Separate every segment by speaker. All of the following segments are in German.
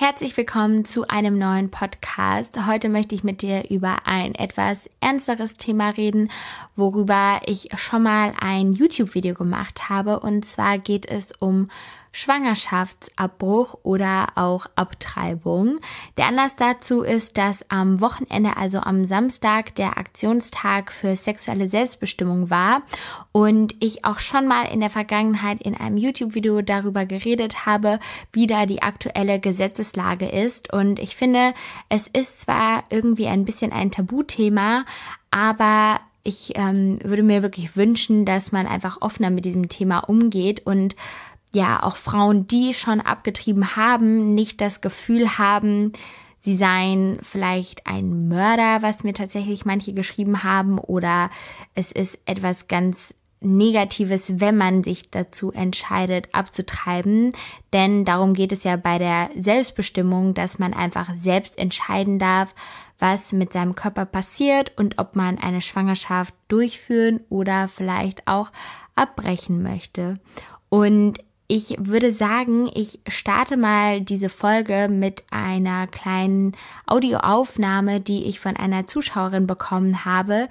Speaker 1: Herzlich willkommen zu einem neuen Podcast. Heute möchte ich mit dir über ein etwas ernsteres Thema reden, worüber ich schon mal ein YouTube-Video gemacht habe. Und zwar geht es um Schwangerschaftsabbruch oder auch Abtreibung. Der Anlass dazu ist, dass am Wochenende, also am Samstag, der Aktionstag für sexuelle Selbstbestimmung war und ich auch schon mal in der Vergangenheit in einem YouTube-Video darüber geredet habe, wie da die aktuelle Gesetzeslage ist. Und ich finde, es ist zwar irgendwie ein bisschen ein Tabuthema, aber ich ähm, würde mir wirklich wünschen, dass man einfach offener mit diesem Thema umgeht und ja auch Frauen, die schon abgetrieben haben, nicht das Gefühl haben, sie seien vielleicht ein Mörder, was mir tatsächlich manche geschrieben haben, oder es ist etwas ganz Negatives, wenn man sich dazu entscheidet, abzutreiben. Denn darum geht es ja bei der Selbstbestimmung, dass man einfach selbst entscheiden darf, was mit seinem Körper passiert und ob man eine Schwangerschaft durchführen oder vielleicht auch abbrechen möchte. Und ich würde sagen, ich starte mal diese Folge mit einer kleinen Audioaufnahme, die ich von einer Zuschauerin bekommen habe,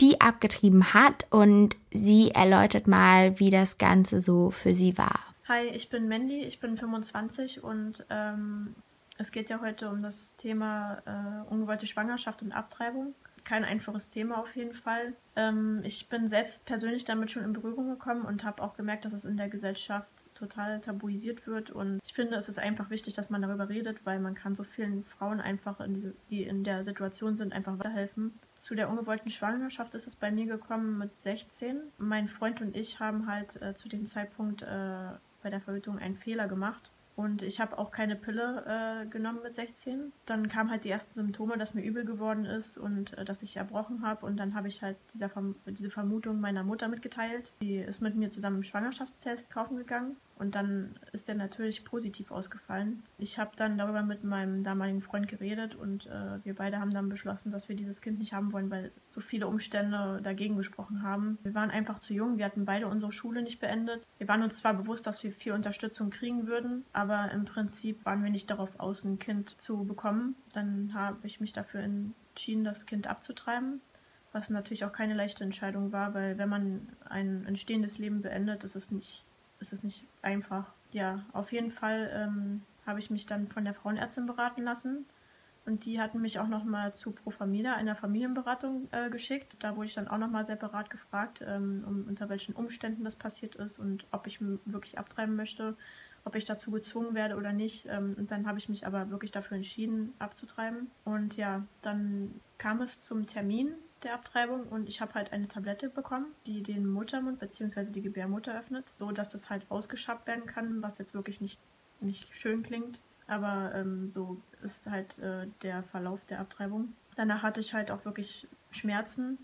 Speaker 1: die abgetrieben hat und sie erläutert mal, wie das Ganze so für sie war.
Speaker 2: Hi, ich bin Mandy, ich bin 25 und ähm, es geht ja heute um das Thema äh, ungewollte Schwangerschaft und Abtreibung. Kein einfaches Thema auf jeden Fall. Ähm, ich bin selbst persönlich damit schon in Berührung gekommen und habe auch gemerkt, dass es in der Gesellschaft total tabuisiert wird. Und ich finde, es ist einfach wichtig, dass man darüber redet, weil man kann so vielen Frauen einfach, in diese, die in der Situation sind, einfach weiterhelfen. Zu der ungewollten Schwangerschaft ist es bei mir gekommen mit 16. Mein Freund und ich haben halt äh, zu dem Zeitpunkt äh, bei der Verhütung einen Fehler gemacht. Und ich habe auch keine Pille äh, genommen mit 16. Dann kamen halt die ersten Symptome, dass mir übel geworden ist und äh, dass ich erbrochen habe. Und dann habe ich halt Verm diese Vermutung meiner Mutter mitgeteilt. Die ist mit mir zusammen einen Schwangerschaftstest kaufen gegangen. Und dann ist der natürlich positiv ausgefallen. Ich habe dann darüber mit meinem damaligen Freund geredet und äh, wir beide haben dann beschlossen, dass wir dieses Kind nicht haben wollen, weil so viele Umstände dagegen gesprochen haben. Wir waren einfach zu jung, wir hatten beide unsere Schule nicht beendet. Wir waren uns zwar bewusst, dass wir viel Unterstützung kriegen würden, aber im Prinzip waren wir nicht darauf aus, ein Kind zu bekommen. Dann habe ich mich dafür entschieden, das Kind abzutreiben was natürlich auch keine leichte Entscheidung war, weil wenn man ein entstehendes Leben beendet, ist es nicht ist es nicht einfach. Ja, auf jeden Fall ähm, habe ich mich dann von der Frauenärztin beraten lassen. Und die hatten mich auch nochmal zu Pro Familia, einer Familienberatung, äh, geschickt. Da wurde ich dann auch nochmal separat gefragt, ähm, um, unter welchen Umständen das passiert ist und ob ich wirklich abtreiben möchte, ob ich dazu gezwungen werde oder nicht. Ähm, und dann habe ich mich aber wirklich dafür entschieden, abzutreiben. Und ja, dann kam es zum Termin der Abtreibung und ich habe halt eine Tablette bekommen, die den Muttermund bzw. die Gebärmutter öffnet, so dass das halt ausgeschabt werden kann, was jetzt wirklich nicht, nicht schön klingt. Aber ähm, so ist halt äh, der Verlauf der Abtreibung. Danach hatte ich halt auch wirklich Schmerzen.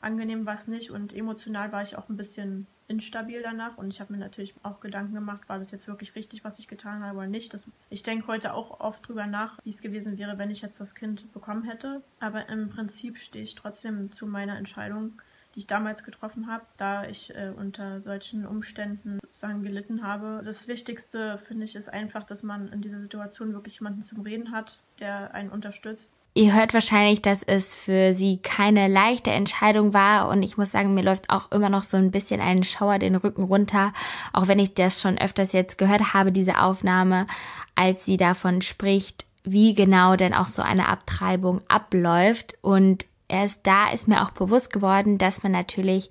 Speaker 2: Angenehm war es nicht und emotional war ich auch ein bisschen instabil danach und ich habe mir natürlich auch Gedanken gemacht, war das jetzt wirklich richtig, was ich getan habe oder nicht. Das, ich denke heute auch oft drüber nach, wie es gewesen wäre, wenn ich jetzt das Kind bekommen hätte. Aber im Prinzip stehe ich trotzdem zu meiner Entscheidung, die ich damals getroffen habe, da ich äh, unter solchen Umständen sozusagen gelitten habe. Das Wichtigste, finde ich, ist einfach, dass man in dieser Situation wirklich jemanden zum Reden hat, der einen unterstützt.
Speaker 1: Ihr hört wahrscheinlich, dass es für sie keine leichte Entscheidung war und ich muss sagen, mir läuft auch immer noch so ein bisschen ein Schauer den Rücken runter, auch wenn ich das schon öfters jetzt gehört habe, diese Aufnahme, als sie davon spricht, wie genau denn auch so eine Abtreibung abläuft und erst da ist mir auch bewusst geworden, dass man natürlich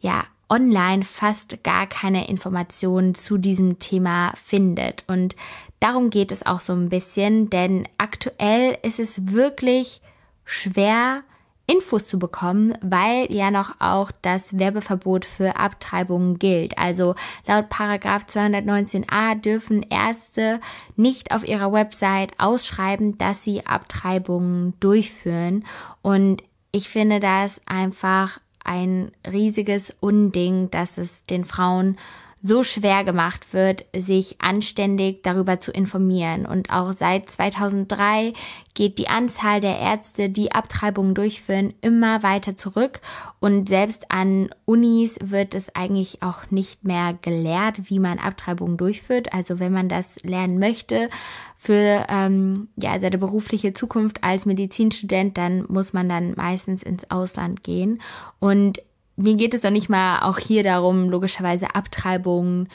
Speaker 1: ja online fast gar keine Informationen zu diesem Thema findet. Und darum geht es auch so ein bisschen, denn aktuell ist es wirklich schwer, Infos zu bekommen, weil ja noch auch das Werbeverbot für Abtreibungen gilt. Also laut Paragraph 219a dürfen Ärzte nicht auf ihrer Website ausschreiben, dass sie Abtreibungen durchführen. Und ich finde das einfach ein riesiges Unding, dass es den Frauen so schwer gemacht wird, sich anständig darüber zu informieren. Und auch seit 2003 geht die Anzahl der Ärzte, die Abtreibungen durchführen, immer weiter zurück. Und selbst an Unis wird es eigentlich auch nicht mehr gelehrt, wie man Abtreibungen durchführt. Also wenn man das lernen möchte, für ähm, ja, seine berufliche Zukunft als Medizinstudent, dann muss man dann meistens ins Ausland gehen. Und mir geht es doch nicht mal auch hier darum, logischerweise Abtreibungen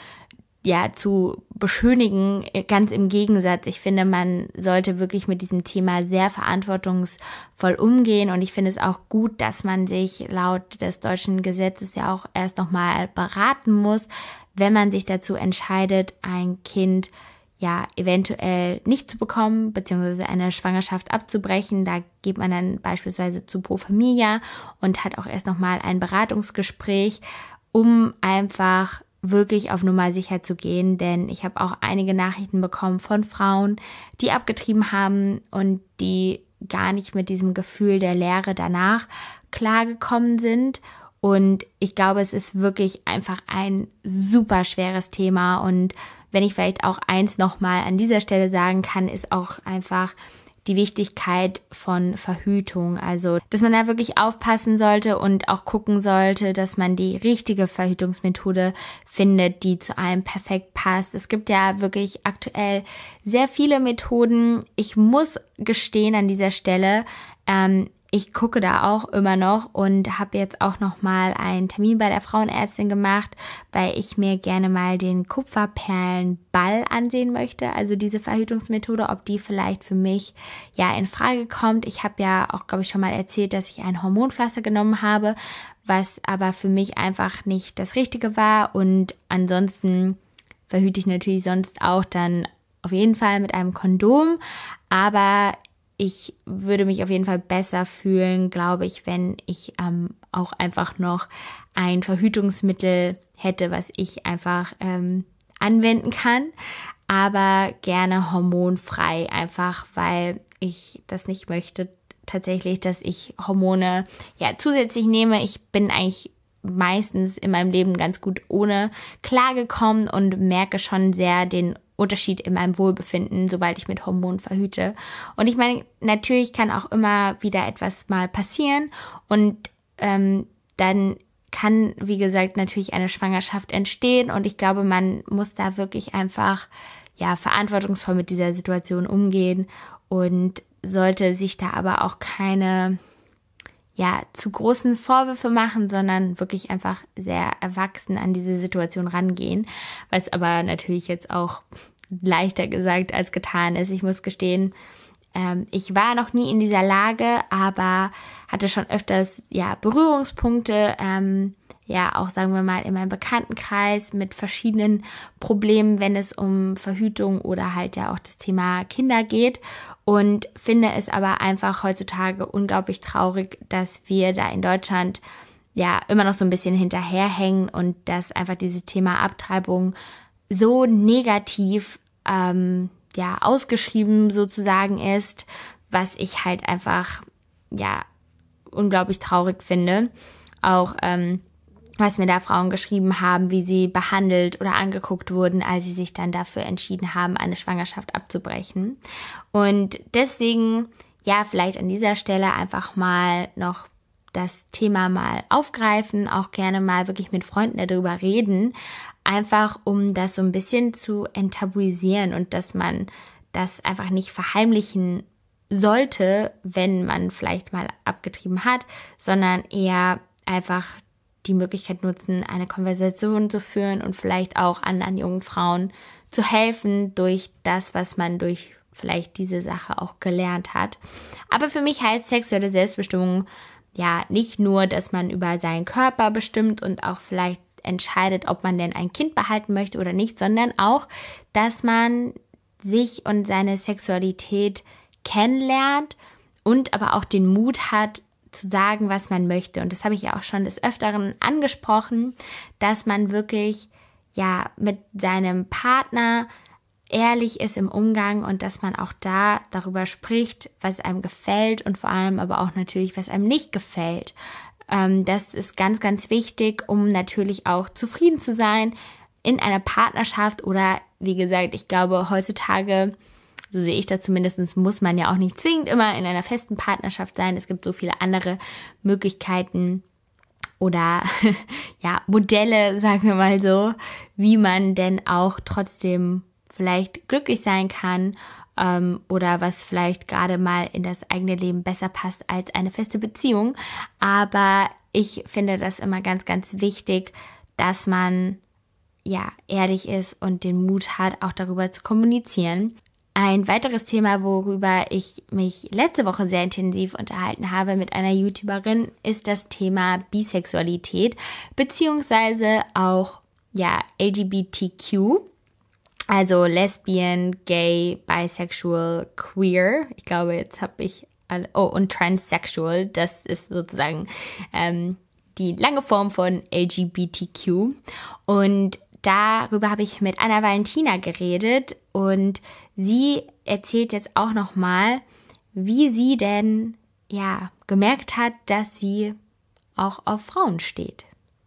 Speaker 1: ja zu beschönigen. Ganz im Gegensatz. Ich finde, man sollte wirklich mit diesem Thema sehr verantwortungsvoll umgehen und ich finde es auch gut, dass man sich laut des deutschen Gesetzes ja auch erst nochmal beraten muss, wenn man sich dazu entscheidet, ein Kind ja eventuell nicht zu bekommen, beziehungsweise eine Schwangerschaft abzubrechen. Da geht man dann beispielsweise zu Pro Familia und hat auch erst nochmal ein Beratungsgespräch, um einfach wirklich auf Nummer sicher zu gehen, denn ich habe auch einige Nachrichten bekommen von Frauen, die abgetrieben haben und die gar nicht mit diesem Gefühl der Leere danach klargekommen sind. Und ich glaube, es ist wirklich einfach ein super schweres Thema und wenn ich vielleicht auch eins nochmal an dieser Stelle sagen kann, ist auch einfach die Wichtigkeit von Verhütung. Also, dass man da wirklich aufpassen sollte und auch gucken sollte, dass man die richtige Verhütungsmethode findet, die zu einem perfekt passt. Es gibt ja wirklich aktuell sehr viele Methoden. Ich muss gestehen an dieser Stelle, ähm, ich gucke da auch immer noch und habe jetzt auch noch mal einen Termin bei der Frauenärztin gemacht, weil ich mir gerne mal den Kupferperlenball ansehen möchte, also diese Verhütungsmethode, ob die vielleicht für mich ja in Frage kommt. Ich habe ja auch glaube ich schon mal erzählt, dass ich ein Hormonpflaster genommen habe, was aber für mich einfach nicht das richtige war. Und ansonsten verhüte ich natürlich sonst auch dann auf jeden Fall mit einem Kondom, aber ich würde mich auf jeden Fall besser fühlen, glaube ich, wenn ich ähm, auch einfach noch ein Verhütungsmittel hätte, was ich einfach ähm, anwenden kann, aber gerne hormonfrei, einfach weil ich das nicht möchte tatsächlich, dass ich Hormone ja zusätzlich nehme. Ich bin eigentlich meistens in meinem Leben ganz gut ohne klargekommen und merke schon sehr den Unterschied in meinem Wohlbefinden, sobald ich mit Hormonen verhüte. Und ich meine, natürlich kann auch immer wieder etwas mal passieren und ähm, dann kann, wie gesagt, natürlich eine Schwangerschaft entstehen und ich glaube, man muss da wirklich einfach ja verantwortungsvoll mit dieser Situation umgehen und sollte sich da aber auch keine ja, zu großen Vorwürfe machen, sondern wirklich einfach sehr erwachsen an diese Situation rangehen, was aber natürlich jetzt auch leichter gesagt als getan ist. Ich muss gestehen, ähm, ich war noch nie in dieser Lage, aber hatte schon öfters ja Berührungspunkte, ähm, ja auch sagen wir mal in meinem Bekanntenkreis mit verschiedenen Problemen, wenn es um Verhütung oder halt ja auch das Thema Kinder geht und finde es aber einfach heutzutage unglaublich traurig, dass wir da in Deutschland ja immer noch so ein bisschen hinterherhängen und dass einfach dieses Thema Abtreibung so negativ ähm, ja ausgeschrieben sozusagen ist, was ich halt einfach ja unglaublich traurig finde. Auch ähm, was mir da Frauen geschrieben haben, wie sie behandelt oder angeguckt wurden, als sie sich dann dafür entschieden haben, eine Schwangerschaft abzubrechen. Und deswegen, ja, vielleicht an dieser Stelle einfach mal noch das Thema mal aufgreifen, auch gerne mal wirklich mit Freunden darüber reden, einfach um das so ein bisschen zu enttabuisieren und dass man das einfach nicht verheimlichen sollte, wenn man vielleicht mal abgetrieben hat, sondern eher einfach die Möglichkeit nutzen, eine Konversation zu führen und vielleicht auch anderen jungen Frauen zu helfen durch das, was man durch vielleicht diese Sache auch gelernt hat. Aber für mich heißt sexuelle Selbstbestimmung ja nicht nur, dass man über seinen Körper bestimmt und auch vielleicht entscheidet, ob man denn ein Kind behalten möchte oder nicht, sondern auch, dass man sich und seine Sexualität kennenlernt und aber auch den Mut hat, zu sagen, was man möchte. Und das habe ich ja auch schon des Öfteren angesprochen, dass man wirklich ja mit seinem Partner ehrlich ist im Umgang und dass man auch da darüber spricht, was einem gefällt und vor allem aber auch natürlich, was einem nicht gefällt. Ähm, das ist ganz, ganz wichtig, um natürlich auch zufrieden zu sein in einer Partnerschaft oder wie gesagt, ich glaube heutzutage so sehe ich das zumindest, muss man ja auch nicht zwingend immer in einer festen Partnerschaft sein. Es gibt so viele andere Möglichkeiten oder ja, Modelle, sagen wir mal so, wie man denn auch trotzdem vielleicht glücklich sein kann ähm, oder was vielleicht gerade mal in das eigene Leben besser passt als eine feste Beziehung. Aber ich finde das immer ganz, ganz wichtig, dass man ja ehrlich ist und den Mut hat, auch darüber zu kommunizieren. Ein weiteres Thema, worüber ich mich letzte Woche sehr intensiv unterhalten habe mit einer YouTuberin, ist das Thema Bisexualität beziehungsweise auch ja LGBTQ, also Lesbian, Gay, Bisexual, Queer. Ich glaube, jetzt habe ich alle, oh und Transsexual. Das ist sozusagen ähm, die lange Form von LGBTQ und darüber habe ich mit Anna Valentina geredet und sie erzählt jetzt auch noch mal, wie sie denn ja gemerkt hat, dass sie auch auf Frauen steht.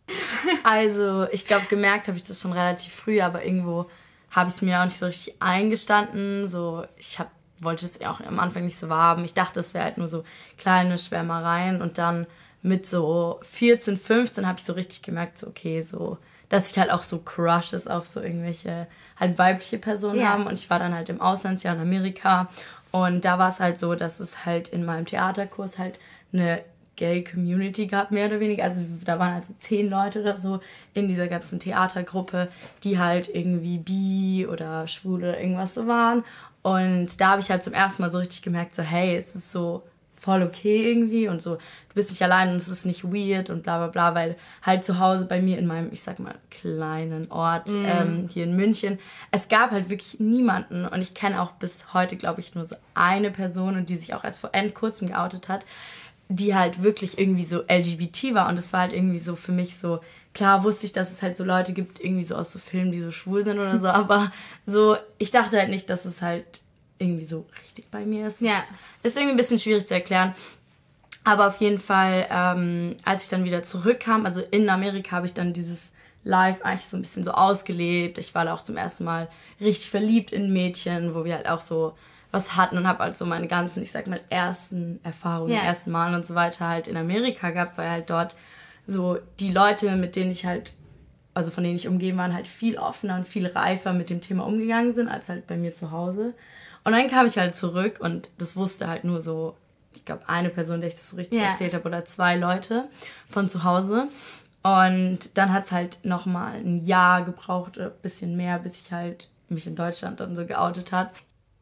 Speaker 3: Also, ich glaube, gemerkt habe ich das schon relativ früh, aber irgendwo habe ich es mir auch nicht so richtig eingestanden. So, ich hab, wollte es auch am Anfang nicht so haben. Ich dachte, es wäre halt nur so kleine Schwärmereien und dann mit so 14, 15 habe ich so richtig gemerkt, so okay, so dass ich halt auch so Crushes auf so irgendwelche halt weibliche Personen ja. haben. Und ich war dann halt im Auslandsjahr in Amerika. Und da war es halt so, dass es halt in meinem Theaterkurs halt eine Gay Community gab, mehr oder weniger. Also da waren halt so zehn Leute oder so in dieser ganzen Theatergruppe, die halt irgendwie bi oder schwul oder irgendwas so waren. Und da habe ich halt zum ersten Mal so richtig gemerkt, so hey, es ist so voll okay irgendwie und so, du bist nicht allein und es ist nicht weird und bla bla bla, weil halt zu Hause bei mir in meinem, ich sag mal, kleinen Ort mm. ähm, hier in München, es gab halt wirklich niemanden und ich kenne auch bis heute, glaube ich, nur so eine Person und die sich auch erst vor kurzem geoutet hat, die halt wirklich irgendwie so LGBT war und es war halt irgendwie so für mich so, klar wusste ich, dass es halt so Leute gibt, irgendwie so aus so Filmen, die so schwul sind oder so, aber so, ich dachte halt nicht, dass es halt irgendwie so richtig bei mir ist. Ja. Ist irgendwie ein bisschen schwierig zu erklären. Aber auf jeden Fall, ähm, als ich dann wieder zurückkam, also in Amerika habe ich dann dieses Live eigentlich so ein bisschen so ausgelebt. Ich war da auch zum ersten Mal richtig verliebt in Mädchen, wo wir halt auch so was hatten und habe halt so meine ganzen, ich sag mal, ersten Erfahrungen, yeah. ersten Mal und so weiter halt in Amerika gehabt, weil halt dort so die Leute, mit denen ich halt, also von denen ich umgeben war, halt viel offener und viel reifer mit dem Thema umgegangen sind, als halt bei mir zu Hause. Und dann kam ich halt zurück und das wusste halt nur so, ich glaube, eine Person, der ich das so richtig ja. erzählt habe, oder zwei Leute von zu Hause. Und dann hat es halt nochmal ein Jahr gebraucht ein bisschen mehr, bis ich halt mich in Deutschland dann so geoutet hat.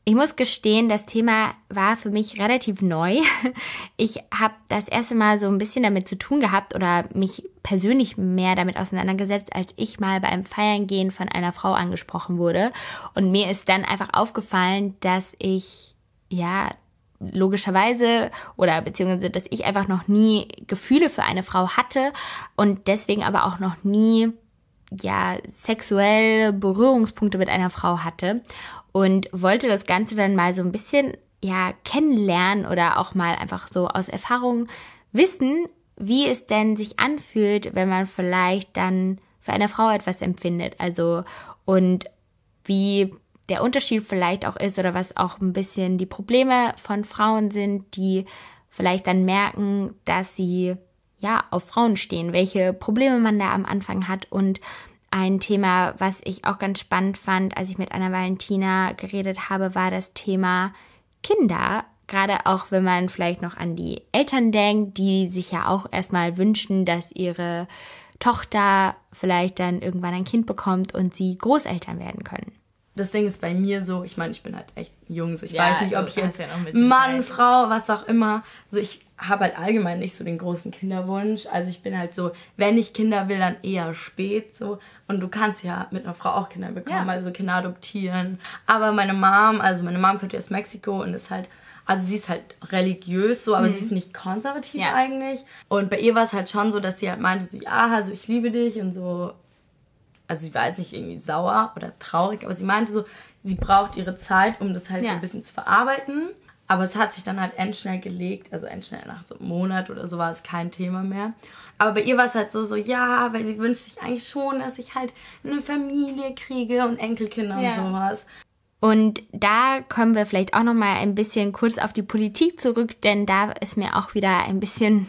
Speaker 1: Ich muss gestehen, das Thema war für mich relativ neu. Ich habe das erste Mal so ein bisschen damit zu tun gehabt oder mich persönlich mehr damit auseinandergesetzt, als ich mal beim Feiern gehen von einer Frau angesprochen wurde. Und mir ist dann einfach aufgefallen, dass ich, ja, logischerweise oder beziehungsweise, dass ich einfach noch nie Gefühle für eine Frau hatte und deswegen aber auch noch nie ja sexuell Berührungspunkte mit einer Frau hatte und wollte das Ganze dann mal so ein bisschen ja kennenlernen oder auch mal einfach so aus Erfahrung wissen, wie es denn sich anfühlt, wenn man vielleicht dann für eine Frau etwas empfindet. Also und wie der Unterschied vielleicht auch ist oder was auch ein bisschen die Probleme von Frauen sind, die vielleicht dann merken, dass sie ja auf Frauen stehen, welche Probleme man da am Anfang hat und ein Thema, was ich auch ganz spannend fand, als ich mit Anna Valentina geredet habe, war das Thema Kinder. Gerade auch wenn man vielleicht noch an die Eltern denkt, die sich ja auch erstmal wünschen, dass ihre Tochter vielleicht dann irgendwann ein Kind bekommt und sie Großeltern werden können.
Speaker 3: Das Ding ist bei mir so, ich meine, ich bin halt echt jung, so ich ja, weiß nicht, ob ich jetzt ja Mann, Frau, was auch immer, so ich habe halt allgemein nicht so den großen Kinderwunsch. Also ich bin halt so, wenn ich Kinder will, dann eher spät so. Und du kannst ja mit einer Frau auch Kinder bekommen, ja. also Kinder adoptieren. Aber meine Mom, also meine Mom kommt aus Mexiko und ist halt, also sie ist halt religiös so, aber mhm. sie ist nicht konservativ ja. eigentlich. Und bei ihr war es halt schon so, dass sie halt meinte so, ja, also ich liebe dich und so. Also sie war jetzt nicht irgendwie sauer oder traurig, aber sie meinte so, sie braucht ihre Zeit, um das halt ja. so ein bisschen zu verarbeiten. Aber es hat sich dann halt endschnell gelegt, also endschnell nach so einem Monat oder so war es kein Thema mehr. Aber bei ihr war es halt so, so, ja, weil sie wünscht sich eigentlich schon, dass ich halt eine Familie kriege und Enkelkinder ja. und sowas.
Speaker 1: Und da kommen wir vielleicht auch noch mal ein bisschen kurz auf die Politik zurück, denn da ist mir auch wieder ein bisschen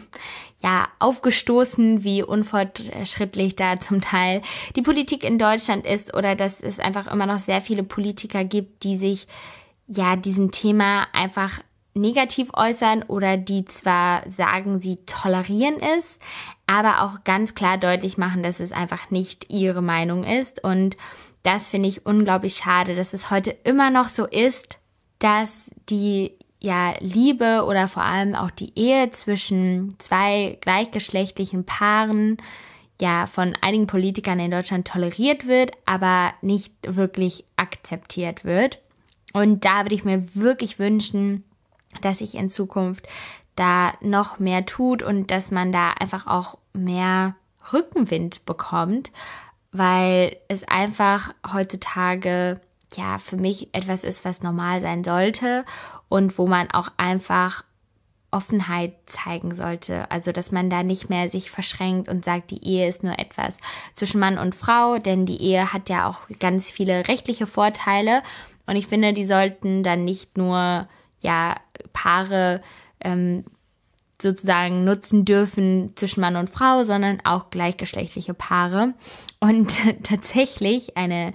Speaker 1: ja aufgestoßen, wie unfortschrittlich da zum Teil die Politik in Deutschland ist oder dass es einfach immer noch sehr viele Politiker gibt, die sich ja diesem Thema einfach negativ äußern oder die zwar sagen, sie tolerieren es, aber auch ganz klar deutlich machen, dass es einfach nicht ihre Meinung ist. Und das finde ich unglaublich schade, dass es heute immer noch so ist, dass die ja Liebe oder vor allem auch die Ehe zwischen zwei gleichgeschlechtlichen Paaren ja von einigen Politikern in Deutschland toleriert wird, aber nicht wirklich akzeptiert wird. Und da würde ich mir wirklich wünschen, dass sich in Zukunft da noch mehr tut und dass man da einfach auch mehr Rückenwind bekommt, weil es einfach heutzutage ja für mich etwas ist, was normal sein sollte und wo man auch einfach Offenheit zeigen sollte. Also, dass man da nicht mehr sich verschränkt und sagt, die Ehe ist nur etwas zwischen Mann und Frau, denn die Ehe hat ja auch ganz viele rechtliche Vorteile. Und ich finde, die sollten dann nicht nur, ja, Paare ähm, sozusagen nutzen dürfen zwischen Mann und Frau, sondern auch gleichgeschlechtliche Paare. Und tatsächlich eine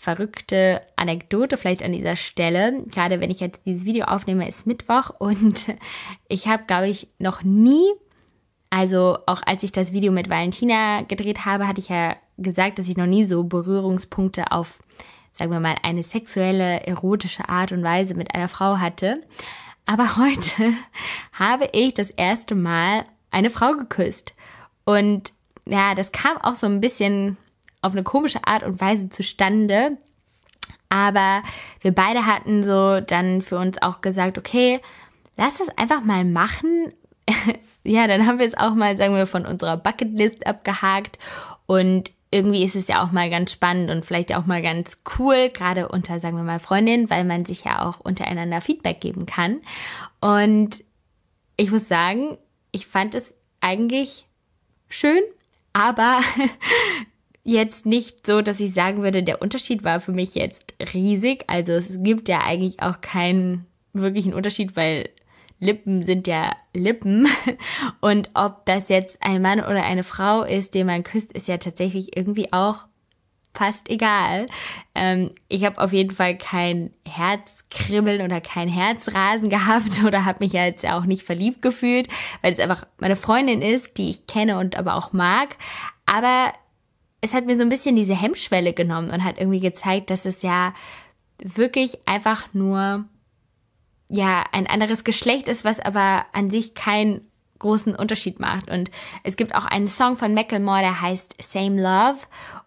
Speaker 1: verrückte Anekdote vielleicht an dieser Stelle. Gerade wenn ich jetzt dieses Video aufnehme, ist Mittwoch und ich habe, glaube ich, noch nie, also auch als ich das Video mit Valentina gedreht habe, hatte ich ja gesagt, dass ich noch nie so Berührungspunkte auf, sagen wir mal, eine sexuelle, erotische Art und Weise mit einer Frau hatte. Aber heute habe ich das erste Mal eine Frau geküsst. Und ja, das kam auch so ein bisschen auf eine komische Art und Weise zustande. Aber wir beide hatten so dann für uns auch gesagt, okay, lass das einfach mal machen. ja, dann haben wir es auch mal, sagen wir, von unserer Bucketlist abgehakt. Und irgendwie ist es ja auch mal ganz spannend und vielleicht auch mal ganz cool, gerade unter, sagen wir mal, Freundinnen, weil man sich ja auch untereinander Feedback geben kann. Und ich muss sagen, ich fand es eigentlich schön, aber jetzt nicht so, dass ich sagen würde, der Unterschied war für mich jetzt riesig. Also es gibt ja eigentlich auch keinen wirklichen Unterschied, weil Lippen sind ja Lippen. Und ob das jetzt ein Mann oder eine Frau ist, den man küsst, ist ja tatsächlich irgendwie auch fast egal. Ähm, ich habe auf jeden Fall kein Herzkribbeln oder kein Herzrasen gehabt oder habe mich ja jetzt auch nicht verliebt gefühlt, weil es einfach meine Freundin ist, die ich kenne und aber auch mag. Aber es hat mir so ein bisschen diese Hemmschwelle genommen und hat irgendwie gezeigt, dass es ja wirklich einfach nur ja ein anderes Geschlecht ist, was aber an sich keinen großen Unterschied macht. Und es gibt auch einen Song von Macklemore, der heißt Same Love.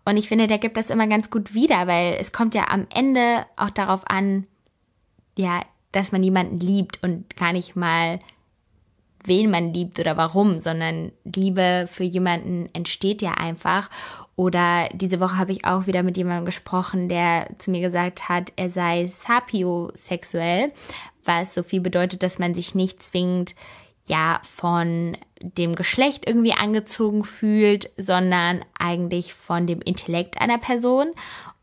Speaker 1: Und ich finde, der gibt das immer ganz gut wieder, weil es kommt ja am Ende auch darauf an, ja, dass man jemanden liebt und gar nicht mal wen man liebt oder warum, sondern Liebe für jemanden entsteht ja einfach. Oder diese Woche habe ich auch wieder mit jemandem gesprochen, der zu mir gesagt hat, er sei sapiosexuell, was so viel bedeutet, dass man sich nicht zwingend ja von dem Geschlecht irgendwie angezogen fühlt, sondern eigentlich von dem Intellekt einer Person.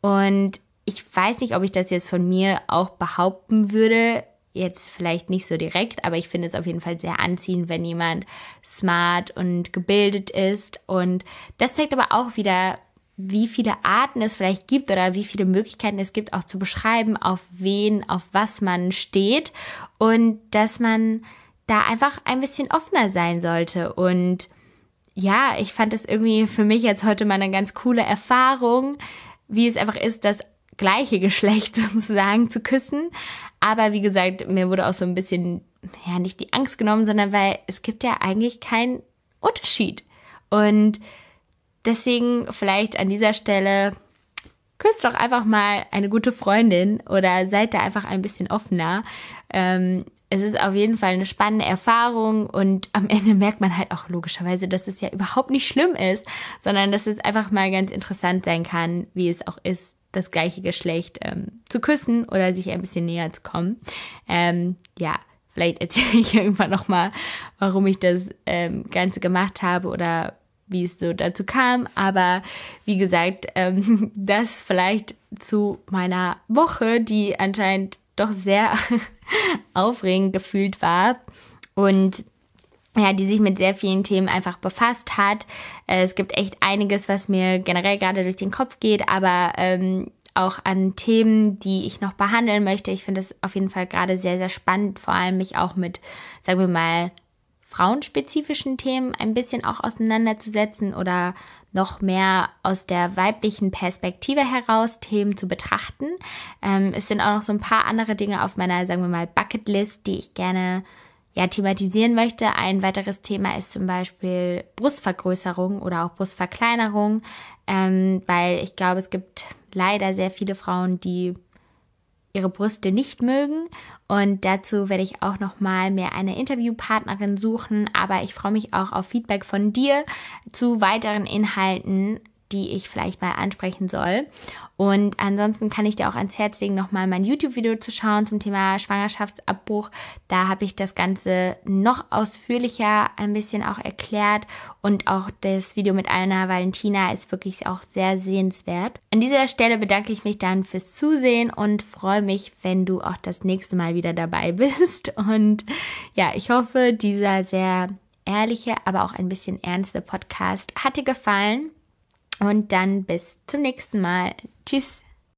Speaker 1: Und ich weiß nicht, ob ich das jetzt von mir auch behaupten würde jetzt vielleicht nicht so direkt, aber ich finde es auf jeden Fall sehr anziehend, wenn jemand smart und gebildet ist. Und das zeigt aber auch wieder, wie viele Arten es vielleicht gibt oder wie viele Möglichkeiten es gibt, auch zu beschreiben, auf wen, auf was man steht. Und dass man da einfach ein bisschen offener sein sollte. Und ja, ich fand es irgendwie für mich jetzt heute mal eine ganz coole Erfahrung, wie es einfach ist, das gleiche Geschlecht sozusagen zu küssen. Aber wie gesagt, mir wurde auch so ein bisschen, ja, nicht die Angst genommen, sondern weil es gibt ja eigentlich keinen Unterschied. Und deswegen vielleicht an dieser Stelle küsst doch einfach mal eine gute Freundin oder seid da einfach ein bisschen offener. Ähm, es ist auf jeden Fall eine spannende Erfahrung und am Ende merkt man halt auch logischerweise, dass es ja überhaupt nicht schlimm ist, sondern dass es einfach mal ganz interessant sein kann, wie es auch ist, das gleiche Geschlecht ähm, zu küssen oder sich ein bisschen näher zu kommen. Ähm, ja, vielleicht erzähle ich irgendwann nochmal, warum ich das ähm, Ganze gemacht habe oder wie es so dazu kam. Aber wie gesagt, ähm, das vielleicht zu meiner Woche, die anscheinend doch sehr aufregend gefühlt war. Und ja, die sich mit sehr vielen Themen einfach befasst hat. Äh, es gibt echt einiges, was mir generell gerade durch den Kopf geht, aber ähm, auch an Themen, die ich noch behandeln möchte. Ich finde es auf jeden Fall gerade sehr, sehr spannend, vor allem mich auch mit, sagen wir mal, frauenspezifischen Themen ein bisschen auch auseinanderzusetzen oder noch mehr aus der weiblichen Perspektive heraus Themen zu betrachten. Ähm, es sind auch noch so ein paar andere Dinge auf meiner, sagen wir mal, Bucketlist, die ich gerne ja, thematisieren möchte. Ein weiteres Thema ist zum Beispiel Brustvergrößerung oder auch Brustverkleinerung, ähm, weil ich glaube, es gibt leider sehr viele Frauen, die ihre Brüste nicht mögen. Und dazu werde ich auch noch mal mehr eine Interviewpartnerin suchen. Aber ich freue mich auch auf Feedback von dir zu weiteren Inhalten die ich vielleicht mal ansprechen soll. Und ansonsten kann ich dir auch ans Herz legen, nochmal mein YouTube-Video zu schauen zum Thema Schwangerschaftsabbruch. Da habe ich das Ganze noch ausführlicher ein bisschen auch erklärt. Und auch das Video mit Anna Valentina ist wirklich auch sehr sehenswert. An dieser Stelle bedanke ich mich dann fürs Zusehen und freue mich, wenn du auch das nächste Mal wieder dabei bist. Und ja, ich hoffe, dieser sehr ehrliche, aber auch ein bisschen ernste Podcast hat dir gefallen. Und dann bis zum nächsten Mal. Tschüss.